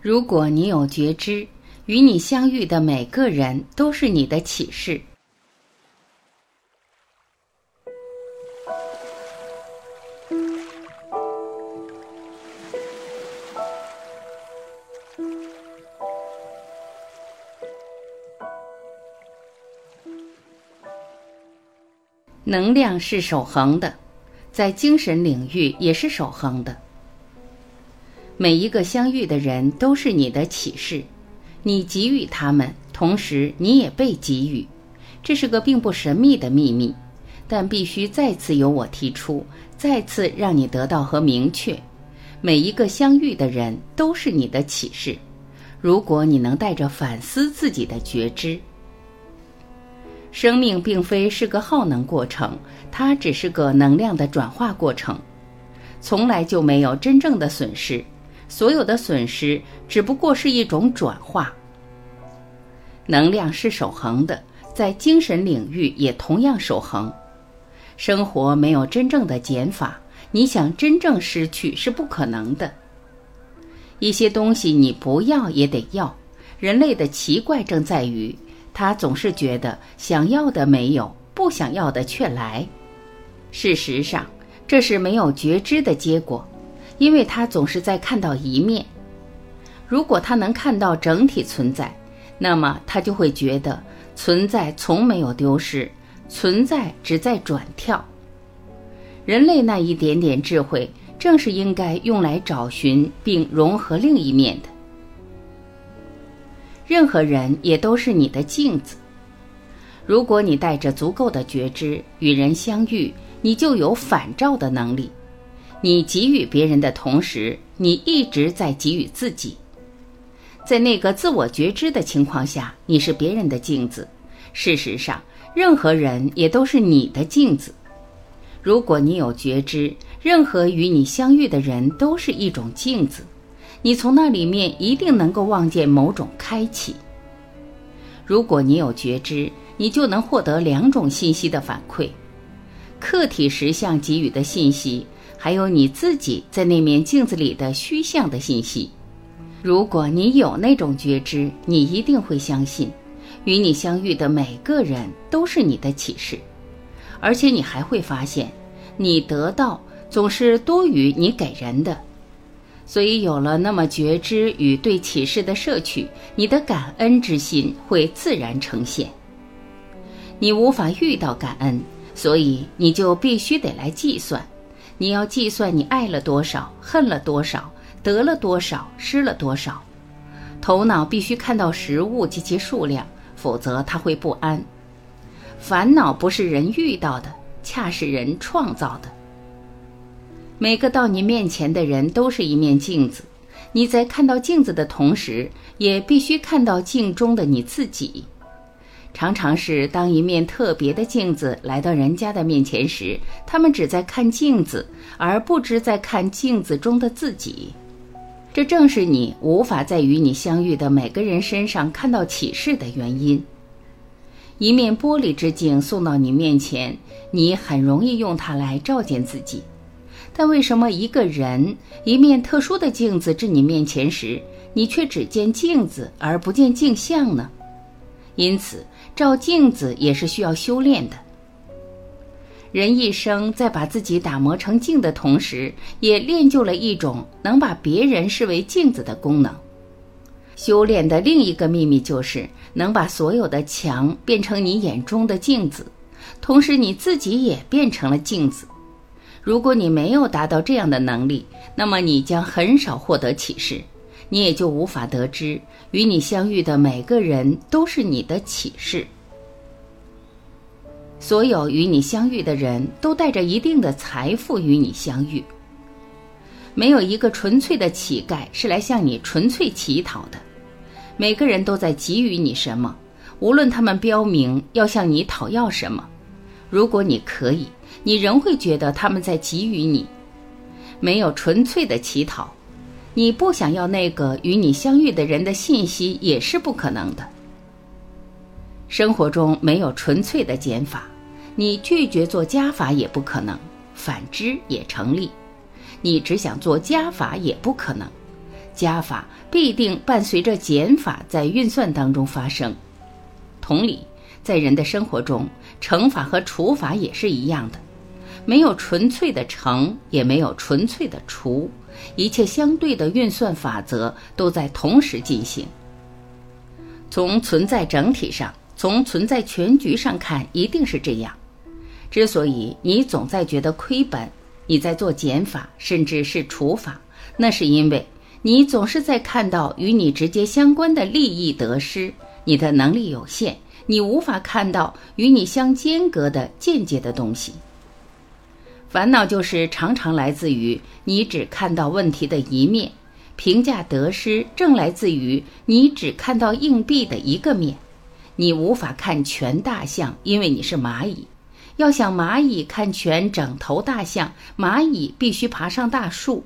如果你有觉知，与你相遇的每个人都是你的启示。能量是守恒的，在精神领域也是守恒的。每一个相遇的人都是你的启示，你给予他们，同时你也被给予。这是个并不神秘的秘密，但必须再次由我提出，再次让你得到和明确。每一个相遇的人都是你的启示。如果你能带着反思自己的觉知。生命并非是个耗能过程，它只是个能量的转化过程，从来就没有真正的损失，所有的损失只不过是一种转化。能量是守恒的，在精神领域也同样守恒。生活没有真正的减法，你想真正失去是不可能的。一些东西你不要也得要，人类的奇怪正在于。他总是觉得想要的没有，不想要的却来。事实上，这是没有觉知的结果，因为他总是在看到一面。如果他能看到整体存在，那么他就会觉得存在从没有丢失，存在只在转跳。人类那一点点智慧，正是应该用来找寻并融合另一面的。任何人也都是你的镜子。如果你带着足够的觉知与人相遇，你就有反照的能力。你给予别人的同时，你一直在给予自己。在那个自我觉知的情况下，你是别人的镜子。事实上，任何人也都是你的镜子。如果你有觉知，任何与你相遇的人都是一种镜子。你从那里面一定能够望见某种开启。如果你有觉知，你就能获得两种信息的反馈：客体实相给予的信息，还有你自己在那面镜子里的虚像的信息。如果你有那种觉知，你一定会相信，与你相遇的每个人都是你的启示，而且你还会发现，你得到总是多于你给人的。所以，有了那么觉知与对启示的摄取，你的感恩之心会自然呈现。你无法遇到感恩，所以你就必须得来计算。你要计算你爱了多少，恨了多少，得了多少，失了多少。头脑必须看到实物及其数量，否则他会不安。烦恼不是人遇到的，恰是人创造的。每个到你面前的人都是一面镜子，你在看到镜子的同时，也必须看到镜中的你自己。常常是当一面特别的镜子来到人家的面前时，他们只在看镜子，而不知在看镜子中的自己。这正是你无法在与你相遇的每个人身上看到启示的原因。一面玻璃之镜送到你面前，你很容易用它来照见自己。但为什么一个人一面特殊的镜子至你面前时，你却只见镜子而不见镜像呢？因此，照镜子也是需要修炼的。人一生在把自己打磨成镜的同时，也练就了一种能把别人视为镜子的功能。修炼的另一个秘密就是能把所有的墙变成你眼中的镜子，同时你自己也变成了镜子。如果你没有达到这样的能力，那么你将很少获得启示，你也就无法得知与你相遇的每个人都是你的启示。所有与你相遇的人都带着一定的财富与你相遇，没有一个纯粹的乞丐是来向你纯粹乞讨的，每个人都在给予你什么，无论他们标明要向你讨要什么，如果你可以。你仍会觉得他们在给予你，没有纯粹的乞讨。你不想要那个与你相遇的人的信息也是不可能的。生活中没有纯粹的减法，你拒绝做加法也不可能，反之也成立。你只想做加法也不可能，加法必定伴随着减法在运算当中发生。同理，在人的生活中，乘法和除法也是一样的，没有纯粹的乘，也没有纯粹的除，一切相对的运算法则都在同时进行。从存在整体上，从存在全局上看，一定是这样。之所以你总在觉得亏本，你在做减法，甚至是除法，那是因为你总是在看到与你直接相关的利益得失，你的能力有限，你无法看到与你相间隔的间接的东西。烦恼就是常常来自于你只看到问题的一面。评价得失正来自于你只看到硬币的一个面，你无法看全大象，因为你是蚂蚁。要想蚂蚁看全整头大象，蚂蚁必须爬上大树。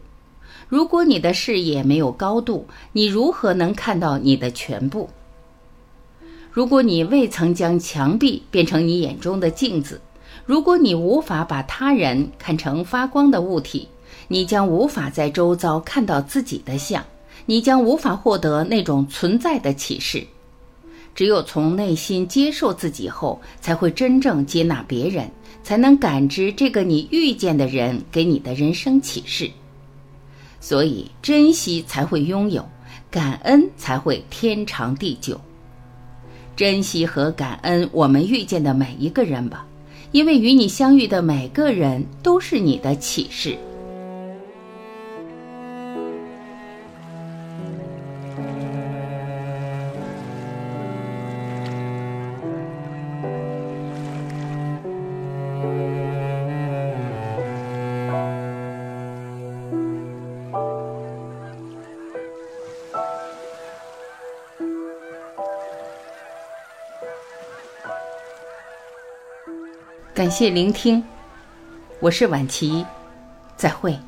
如果你的视野没有高度，你如何能看到你的全部？如果你未曾将墙壁变成你眼中的镜子，如果你无法把他人看成发光的物体。你将无法在周遭看到自己的像，你将无法获得那种存在的启示。只有从内心接受自己后，才会真正接纳别人，才能感知这个你遇见的人给你的人生启示。所以，珍惜才会拥有，感恩才会天长地久。珍惜和感恩我们遇见的每一个人吧，因为与你相遇的每个人都是你的启示。感谢聆听，我是婉琪，再会。